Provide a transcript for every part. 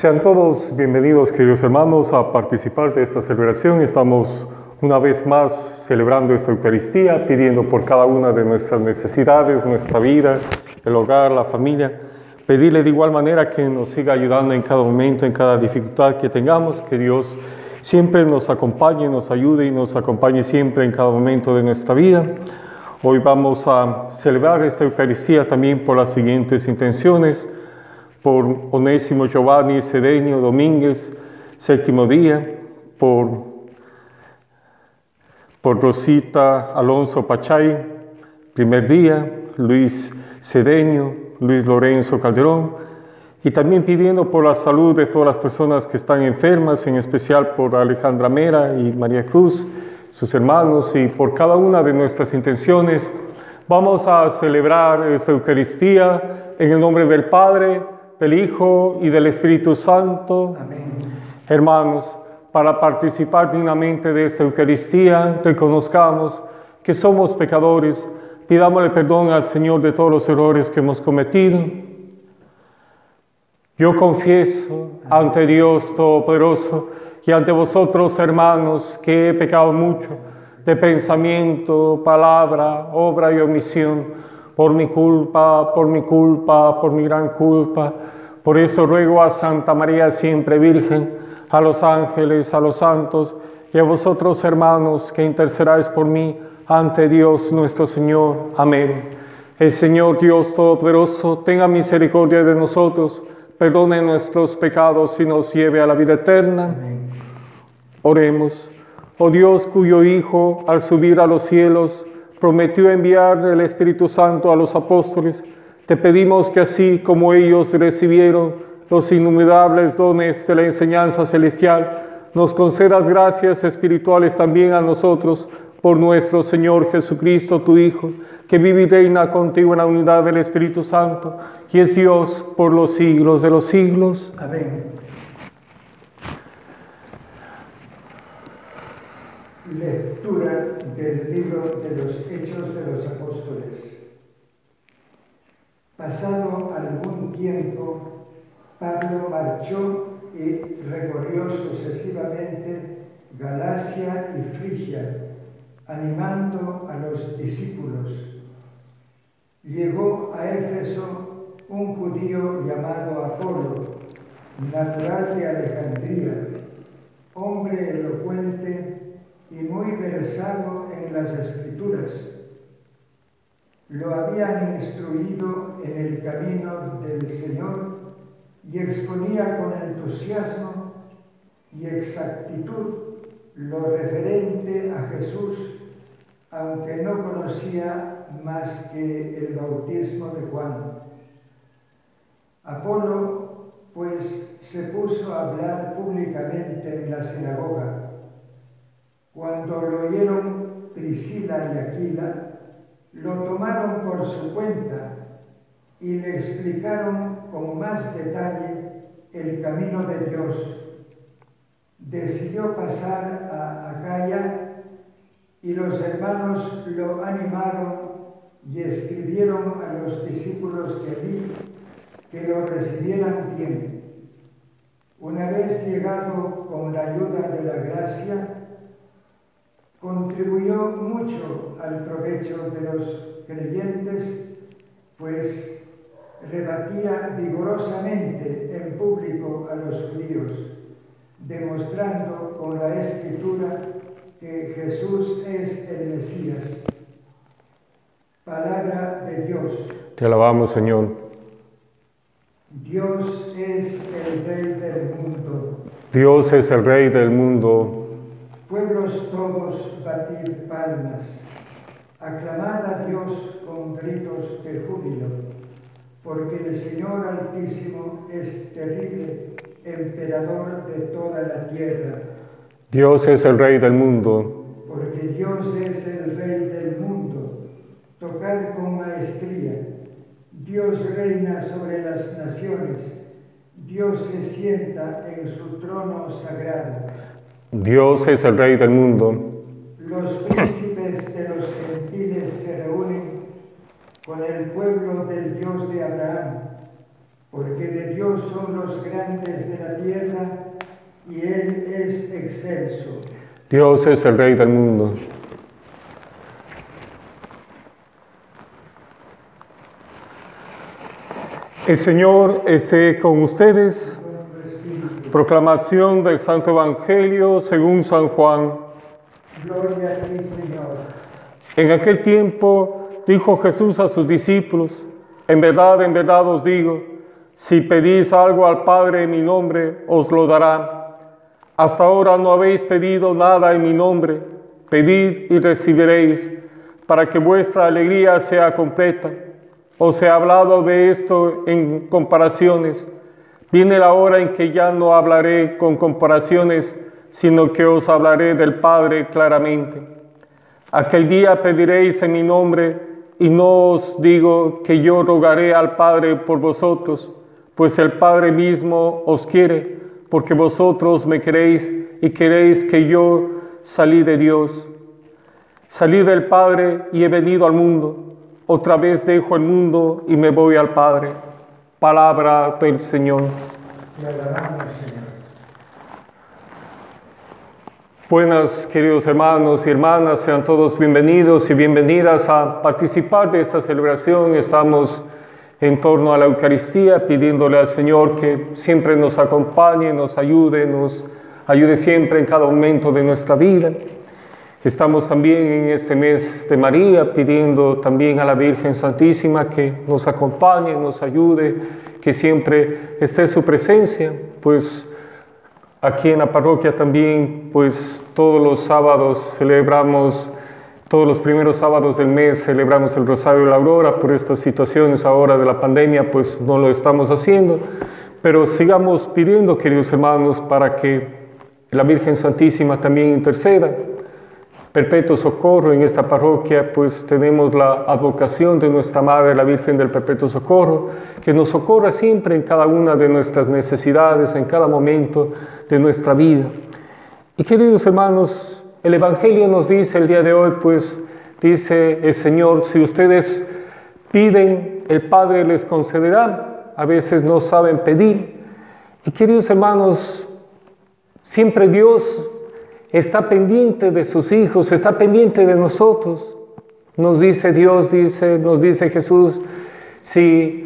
Sean todos bienvenidos, queridos hermanos, a participar de esta celebración. Estamos una vez más celebrando esta Eucaristía, pidiendo por cada una de nuestras necesidades, nuestra vida, el hogar, la familia. Pedirle de igual manera que nos siga ayudando en cada momento, en cada dificultad que tengamos, que Dios siempre nos acompañe, nos ayude y nos acompañe siempre en cada momento de nuestra vida. Hoy vamos a celebrar esta Eucaristía también por las siguientes intenciones por Onésimo Giovanni Cedeño Domínguez, séptimo día, por, por Rosita Alonso Pachay, primer día, Luis Cedeño, Luis Lorenzo Calderón, y también pidiendo por la salud de todas las personas que están enfermas, en especial por Alejandra Mera y María Cruz, sus hermanos, y por cada una de nuestras intenciones. Vamos a celebrar esta Eucaristía en el nombre del Padre, del Hijo y del Espíritu Santo. Amén. Hermanos, para participar dignamente de esta Eucaristía, reconozcamos que somos pecadores, pidámosle perdón al Señor de todos los errores que hemos cometido. Yo confieso ante Dios Todopoderoso y ante vosotros, hermanos, que he pecado mucho de pensamiento, palabra, obra y omisión por mi culpa, por mi culpa, por mi gran culpa. Por eso ruego a Santa María siempre Virgen, a los ángeles, a los santos y a vosotros hermanos que intercedáis por mí ante Dios nuestro Señor. Amén. El Señor Dios Todopoderoso tenga misericordia de nosotros, perdone nuestros pecados y nos lleve a la vida eterna. Oremos. Oh Dios cuyo Hijo, al subir a los cielos, prometió enviar el Espíritu Santo a los apóstoles, te pedimos que así como ellos recibieron los innumerables dones de la enseñanza celestial, nos concedas gracias espirituales también a nosotros por nuestro Señor Jesucristo, tu Hijo, que vive y reina contigo en la unidad del Espíritu Santo, y es Dios por los siglos de los siglos. Amén. Lectura del libro de los Hechos de los Apóstoles. Pasado algún tiempo, Pablo marchó y recorrió sucesivamente Galacia y Frigia, animando a los discípulos. Llegó a Éfeso un judío llamado Apolo, natural de Alejandría, hombre elocuente y muy versado en las escrituras. Lo habían instruido en el camino del Señor y exponía con entusiasmo y exactitud lo referente a Jesús, aunque no conocía más que el bautismo de Juan. Apolo, pues, se puso a hablar públicamente en la sinagoga cuando lo oyeron Priscila y Aquila, lo tomaron por su cuenta y le explicaron con más detalle el camino de Dios. Decidió pasar a Acaya y los hermanos lo animaron y escribieron a los discípulos de allí que lo recibieran bien. Una vez llegado con la ayuda de la gracia, contribuyó mucho al provecho de los creyentes, pues rebatía vigorosamente en público a los judíos, demostrando con la escritura que Jesús es el Mesías. Palabra de Dios. Te alabamos, Señor. Dios es el Rey del mundo. Dios es el Rey del mundo. Pueblos todos, batid palmas, aclamad a Dios con gritos de júbilo, porque el Señor Altísimo es terrible, emperador de toda la tierra. Dios es el Rey del mundo. Porque Dios es el Rey del mundo. Tocad con maestría. Dios reina sobre las naciones. Dios se sienta en su trono sagrado. Dios es el Rey del mundo. Los príncipes de los gentiles se reúnen con el pueblo del Dios de Abraham. porque de Dios son los grandes de la tierra y Él es excelso. Dios es el Rey del mundo. El Señor esté con ustedes. Proclamación del Santo Evangelio según San Juan. Gloria a ti, Señor. En aquel tiempo dijo Jesús a sus discípulos, en verdad, en verdad os digo, si pedís algo al Padre en mi nombre, os lo dará. Hasta ahora no habéis pedido nada en mi nombre. Pedid y recibiréis, para que vuestra alegría sea completa. Os he hablado de esto en comparaciones. Viene la hora en que ya no hablaré con comparaciones, sino que os hablaré del Padre claramente. Aquel día pediréis en mi nombre, y no os digo que yo rogaré al Padre por vosotros pues el Padre mismo os quiere, porque vosotros me queréis y queréis que yo salí de Dios. Salí del Padre y he venido al mundo. Otra vez dejo el mundo y me voy al Padre. Palabra del Señor. Buenas, queridos hermanos y hermanas, sean todos bienvenidos y bienvenidas a participar de esta celebración. Estamos en torno a la Eucaristía, pidiéndole al Señor que siempre nos acompañe, nos ayude, nos ayude siempre en cada momento de nuestra vida. Estamos también en este mes de María pidiendo también a la Virgen Santísima que nos acompañe, nos ayude, que siempre esté su presencia, pues aquí en la parroquia también, pues todos los sábados celebramos todos los primeros sábados del mes celebramos el Rosario de la Aurora, por estas situaciones ahora de la pandemia, pues no lo estamos haciendo, pero sigamos pidiendo, queridos hermanos, para que la Virgen Santísima también interceda. Perpetuo Socorro en esta parroquia, pues tenemos la advocación de nuestra Madre, la Virgen del Perpetuo Socorro, que nos socorra siempre en cada una de nuestras necesidades, en cada momento de nuestra vida. Y queridos hermanos, el Evangelio nos dice el día de hoy, pues dice el Señor, si ustedes piden, el Padre les concederá. A veces no saben pedir. Y queridos hermanos, siempre Dios está pendiente de sus hijos, está pendiente de nosotros. Nos dice Dios, dice, nos dice Jesús, si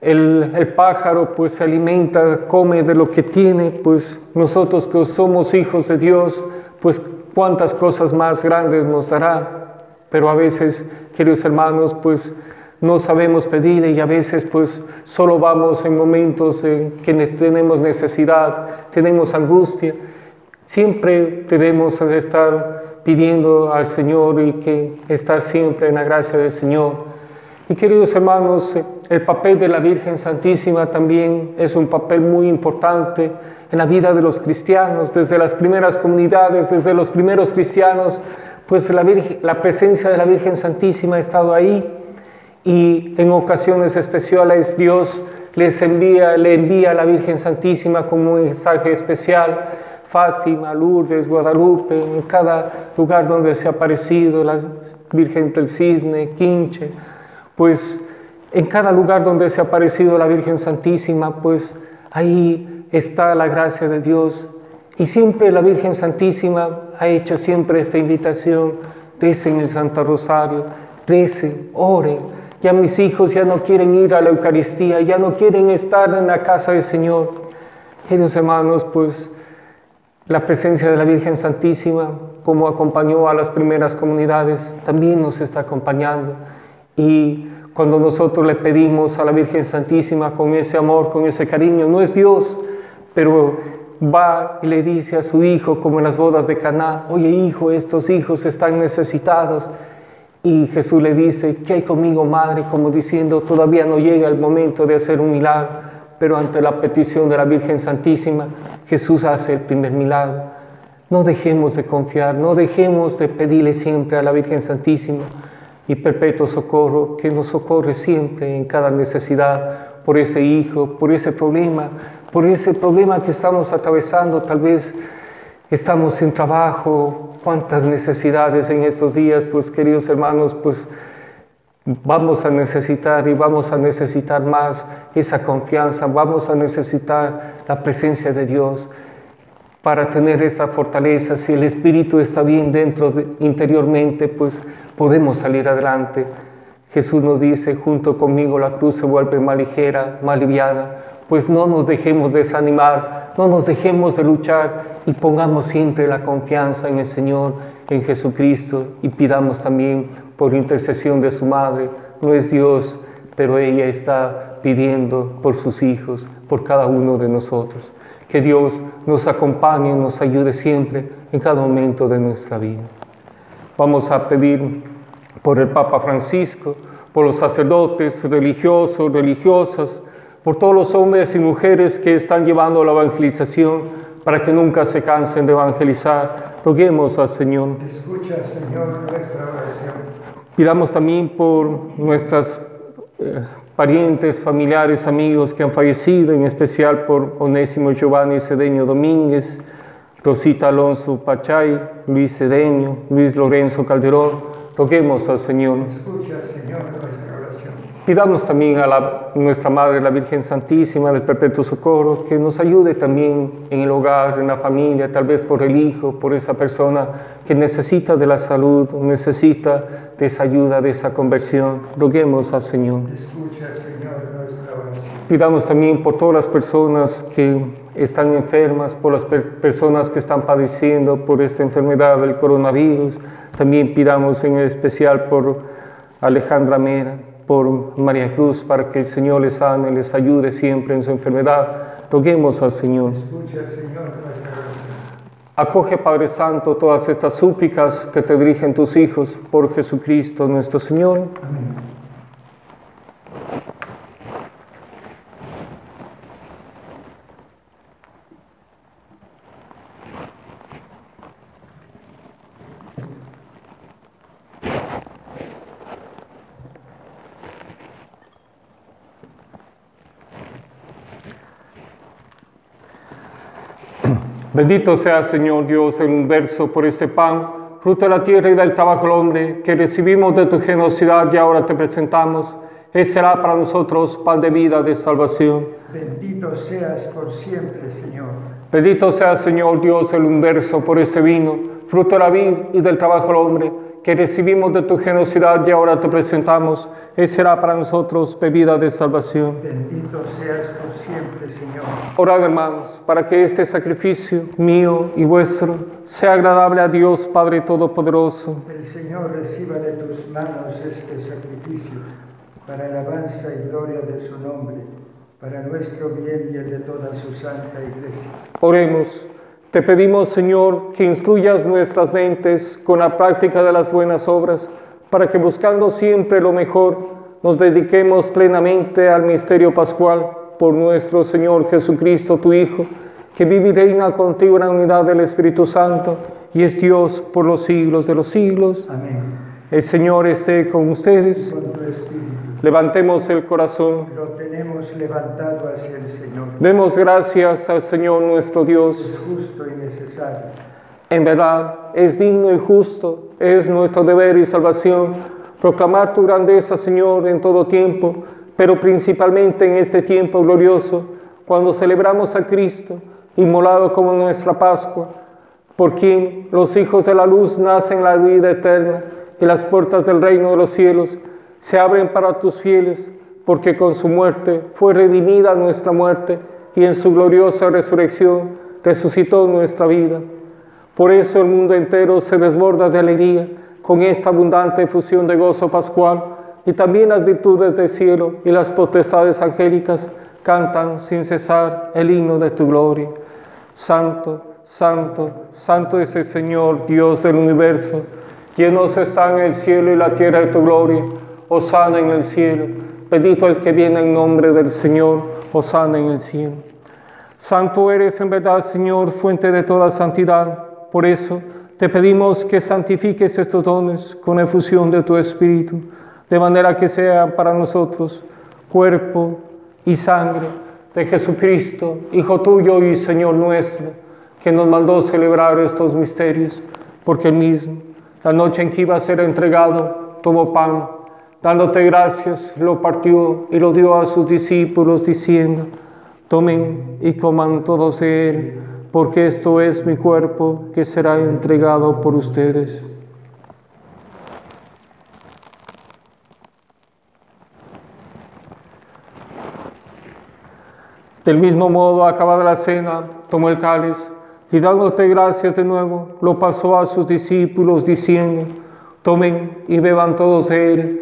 el, pájaro pues se alimenta, come de lo que tiene, pues nosotros que somos hijos de Dios, pues cuántas cosas más grandes nos dará, pero a veces, queridos hermanos, pues no sabemos pedir y a veces pues solo vamos en momentos en que tenemos necesidad, tenemos angustia. Siempre debemos estar pidiendo al Señor y que estar siempre en la gracia del Señor. Y queridos hermanos, el papel de la Virgen Santísima también es un papel muy importante en la vida de los cristianos, desde las primeras comunidades, desde los primeros cristianos, pues la, la presencia de la Virgen Santísima ha estado ahí y en ocasiones especiales Dios les envía, le envía a la Virgen Santísima como un mensaje especial. Fátima, Lourdes, Guadalupe, en cada lugar donde se ha aparecido, la Virgen del Cisne, Quinche, pues en cada lugar donde se ha aparecido la Virgen Santísima, pues ahí está la gracia de Dios. Y siempre la Virgen Santísima ha hecho siempre esta invitación, recen el Santo Rosario, recen, oren. Ya mis hijos ya no quieren ir a la Eucaristía, ya no quieren estar en la casa del Señor. Queridos hermanos, pues la presencia de la Virgen Santísima, como acompañó a las primeras comunidades, también nos está acompañando. Y cuando nosotros le pedimos a la Virgen Santísima con ese amor, con ese cariño, no es Dios, pero va y le dice a su hijo, como en las bodas de Caná, oye hijo, estos hijos están necesitados. Y Jesús le dice, ¿qué hay conmigo, madre? Como diciendo, todavía no llega el momento de hacer un milagro, pero ante la petición de la Virgen Santísima, Jesús hace el primer milagro. No dejemos de confiar, no dejemos de pedirle siempre a la Virgen Santísima y perpetuo socorro, que nos socorre siempre en cada necesidad, por ese hijo, por ese problema, por ese problema que estamos atravesando, tal vez estamos sin trabajo, cuántas necesidades en estos días, pues queridos hermanos, pues vamos a necesitar y vamos a necesitar más esa confianza, vamos a necesitar la presencia de Dios para tener esa fortaleza. Si el Espíritu está bien dentro, interiormente, pues podemos salir adelante. Jesús nos dice, junto conmigo la cruz se vuelve más ligera, más liviana, pues no nos dejemos desanimar, no nos dejemos de luchar y pongamos siempre la confianza en el Señor, en Jesucristo y pidamos también por intercesión de su madre. No es Dios, pero ella está pidiendo por sus hijos, por cada uno de nosotros. Que Dios nos acompañe, nos ayude siempre en cada momento de nuestra vida. Vamos a pedir por el Papa Francisco, por los sacerdotes religiosos, religiosas, por todos los hombres y mujeres que están llevando la evangelización para que nunca se cansen de evangelizar. Roguemos al Señor. Escucha, Señor, nuestra oración. Pidamos también por nuestras eh, parientes, familiares, amigos que han fallecido, en especial por Onésimo Giovanni Cedeño Domínguez, Rosita Alonso Pachay, Luis Cedeño, Luis Lorenzo Calderón. Roguemos al Señor. Escucha, Señor. Pidamos también a la, nuestra Madre, la Virgen Santísima del Perpetuo Socorro, que nos ayude también en el hogar, en la familia, tal vez por el hijo, por esa persona que necesita de la salud, necesita de esa ayuda, de esa conversión. Roguemos al Señor. Escucha, Señor, nuestra oración. Pidamos también por todas las personas que están enfermas, por las per- personas que están padeciendo por esta enfermedad del coronavirus. También pidamos en especial por Alejandra Mera, por María Cruz, para que el Señor les sane, les ayude siempre en su enfermedad. Roguemos al Señor. Escucha, Señor, nuestra oración. Acoge, Padre Santo, todas estas súplicas que te dirigen tus hijos por Jesucristo nuestro Señor. Amén. Bendito sea, Señor Dios, el universo por este pan, fruto de la tierra y del trabajo del hombre, que recibimos de tu generosidad y ahora te presentamos. Ese será para nosotros pan de vida, de salvación. Bendito seas por siempre, Señor. Bendito sea, Señor Dios, el universo por este vino, fruto de la vid y del trabajo del hombre, que recibimos de tu generosidad y ahora te presentamos. Ese será para nosotros bebida de salvación. Bendito seas por siempre, Señor. Orad, hermanos, para que este sacrificio mío y vuestro sea agradable a Dios Padre Todopoderoso. El Señor reciba de tus manos este sacrificio para alabanza y gloria de su nombre, para nuestro bien y el de toda su santa iglesia. Oremos. Te pedimos, Señor, que instruyas nuestras mentes con la práctica de las buenas obras, para que buscando siempre lo mejor, nos dediquemos plenamente al misterio pascual por nuestro Señor Jesucristo, tu Hijo, que vive y reina contigo en la unidad del Espíritu Santo y es Dios por los siglos de los siglos. Amén. El Señor esté con ustedes. Con. Levantemos el corazón. Lo tenemos levantado hacia el Señor. Demos gracias al Señor nuestro Dios. Es justo y necesario. En verdad, es digno y justo, es nuestro deber y salvación proclamar tu grandeza, Señor, en todo tiempo, pero principalmente en este tiempo glorioso, cuando celebramos a Cristo, inmolado como nuestra Pascua, por quien los hijos de la luz nacen la vida eterna y las puertas del reino de los cielos se abren para tus fieles, porque con su muerte fue redimida nuestra muerte y en su gloriosa resurrección resucitó nuestra vida. Por eso el mundo entero se desborda de alegría con esta abundante efusión de gozo pascual y también las virtudes del cielo y las potestades angélicas cantan sin cesar el himno de tu gloria. Santo, santo, santo es el Señor, Dios del universo. Llenos están el cielo y la tierra de tu gloria. Osana en el cielo. Bendito el que viene en nombre del Señor. Osana en el cielo. Santo eres en verdad, Señor, fuente de toda santidad. Por eso te pedimos que santifiques estos dones con efusión de tu Espíritu, de manera que sean para nosotros cuerpo y sangre de Jesucristo, Hijo tuyo y Señor nuestro, que nos mandó celebrar estos misterios, porque él mismo, la noche en que iba a ser entregado, tomó pan, Dándote gracias, lo partió y lo dio a sus discípulos diciendo, tomen y coman todos de él, porque esto es mi cuerpo que será entregado por ustedes. Del mismo modo, acabada la cena, tomó el cáliz y dándote gracias de nuevo, lo pasó a sus discípulos diciendo, tomen y beban todos de él,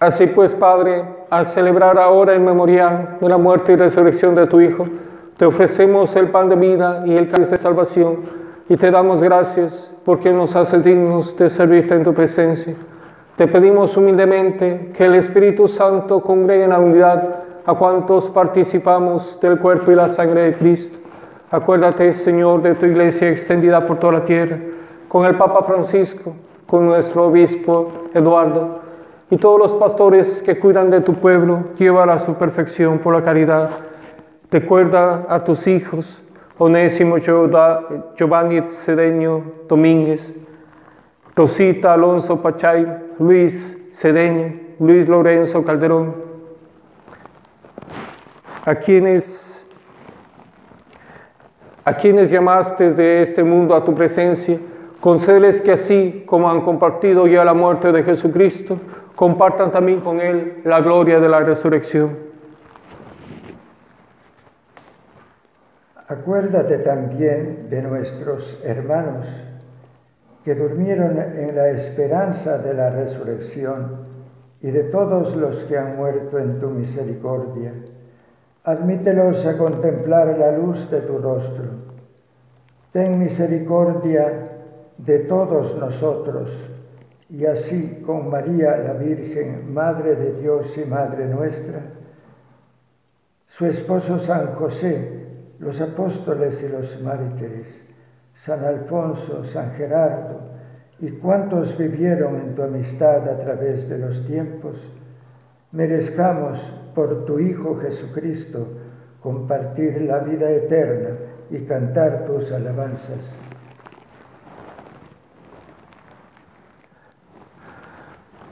Así pues, Padre, al celebrar ahora el memorial de la muerte y resurrección de tu Hijo, te ofrecemos el pan de vida y el cáliz de salvación y te damos gracias porque nos haces dignos de servirte en tu presencia. Te pedimos humildemente que el Espíritu Santo congregue en la unidad a cuantos participamos del cuerpo y la sangre de Cristo. Acuérdate, Señor, de tu iglesia extendida por toda la tierra, con el Papa Francisco, con nuestro obispo Eduardo y todos los pastores que cuidan de tu pueblo, lleva a su perfección por la caridad. Recuerda a tus hijos, Onésimo Giovanni Cedeño Domínguez, Rosita Alonso Pachay, Luis Cedeño, Luis Lorenzo Calderón, a quienes, a quienes llamaste de este mundo a tu presencia, concédeles que así como han compartido ya la muerte de Jesucristo, compartan también con Él la gloria de la resurrección. Acuérdate también de nuestros hermanos que durmieron en la esperanza de la resurrección y de todos los que han muerto en tu misericordia admítelos a contemplar la luz de tu rostro. Ten misericordia de todos nosotros, y así con María la Virgen, Madre de Dios y Madre nuestra, su esposo San José, los apóstoles y los mártires, San Alfonso, San Gerardo, y cuantos vivieron en tu amistad a través de los tiempos, merezcamos por tu Hijo Jesucristo compartir la vida eterna y cantar tus alabanzas.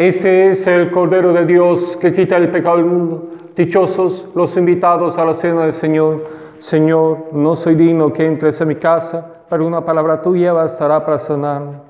Este es el Cordero de Dios que quita el pecado del mundo. Dichosos los invitados a la cena del Señor. Señor, no soy digno que entres en mi casa, pero una palabra tuya bastará para sanarme.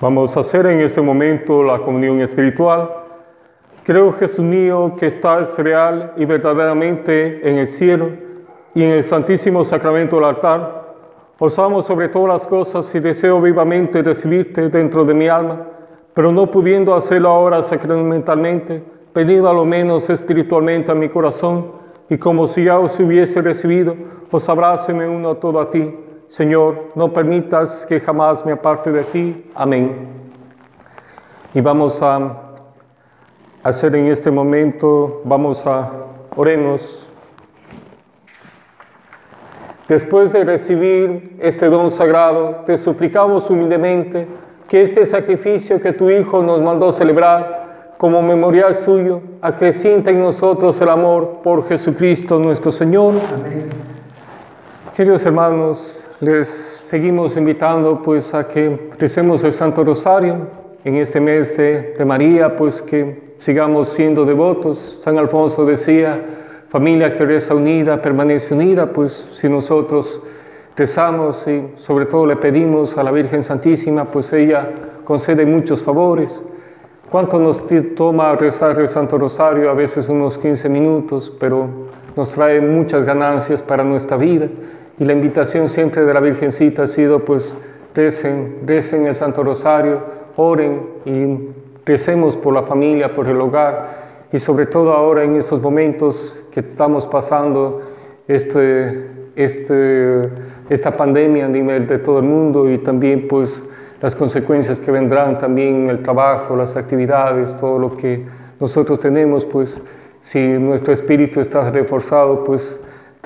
Vamos a hacer en este momento la comunión espiritual. Creo, Jesús mío, que estás real y verdaderamente en el cielo y en el santísimo sacramento del altar. Os amo sobre todas las cosas y deseo vivamente recibirte dentro de mi alma, pero no pudiendo hacerlo ahora sacramentalmente, venido a lo menos espiritualmente a mi corazón y como si ya os hubiese recibido, os abrazo y me uno todo a ti Señor, no permitas que jamás me aparte de ti. Amén. Y vamos a hacer en este momento, vamos a oremos. Después de recibir este don sagrado, te suplicamos humildemente que este sacrificio que tu Hijo nos mandó celebrar como memorial suyo, acreciente en nosotros el amor por Jesucristo nuestro Señor. Amén. Queridos hermanos, les seguimos invitando pues a que recemos el Santo Rosario en este mes de, María, pues que sigamos siendo devotos. San Alfonso decía, familia que reza unida, permanece unida, pues si nosotros rezamos y sobre todo le pedimos a la Virgen Santísima, pues ella concede muchos favores. ¿Cuánto nos toma rezar el Santo Rosario? A veces unos 15 minutos, pero nos trae muchas ganancias para nuestra vida. Y la invitación siempre de la Virgencita ha sido, pues, recen, recen el Santo Rosario, oren y recemos por la familia, por el hogar. Y sobre todo ahora en estos momentos que estamos pasando este, este, esta pandemia a nivel de todo el mundo y también pues las consecuencias que vendrán también en el trabajo, las actividades, todo lo que nosotros tenemos, pues si nuestro espíritu está reforzado, pues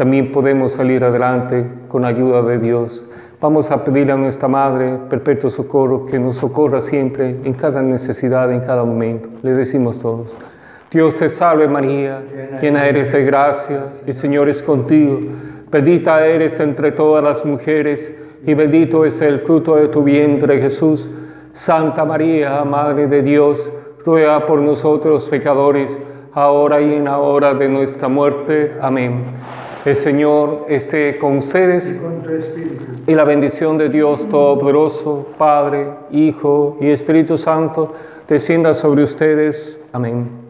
también podemos salir adelante con ayuda de Dios. Vamos a pedirle a nuestra Madre, perpetuo socorro, que nos socorra siempre en cada necesidad, en cada momento. Le decimos todos. Dios te salve María, llena eres de gracia, el Señor es contigo. Bendita eres entre todas las mujeres y bendito es el fruto de tu vientre Jesús. Santa María, Madre de Dios, ruega por nosotros pecadores, ahora y en la hora de nuestra muerte. Amén. El Señor esté con ustedes y, la bendición de Dios Todopoderoso, Padre, Hijo y Espíritu Santo, descienda sobre ustedes. Amén.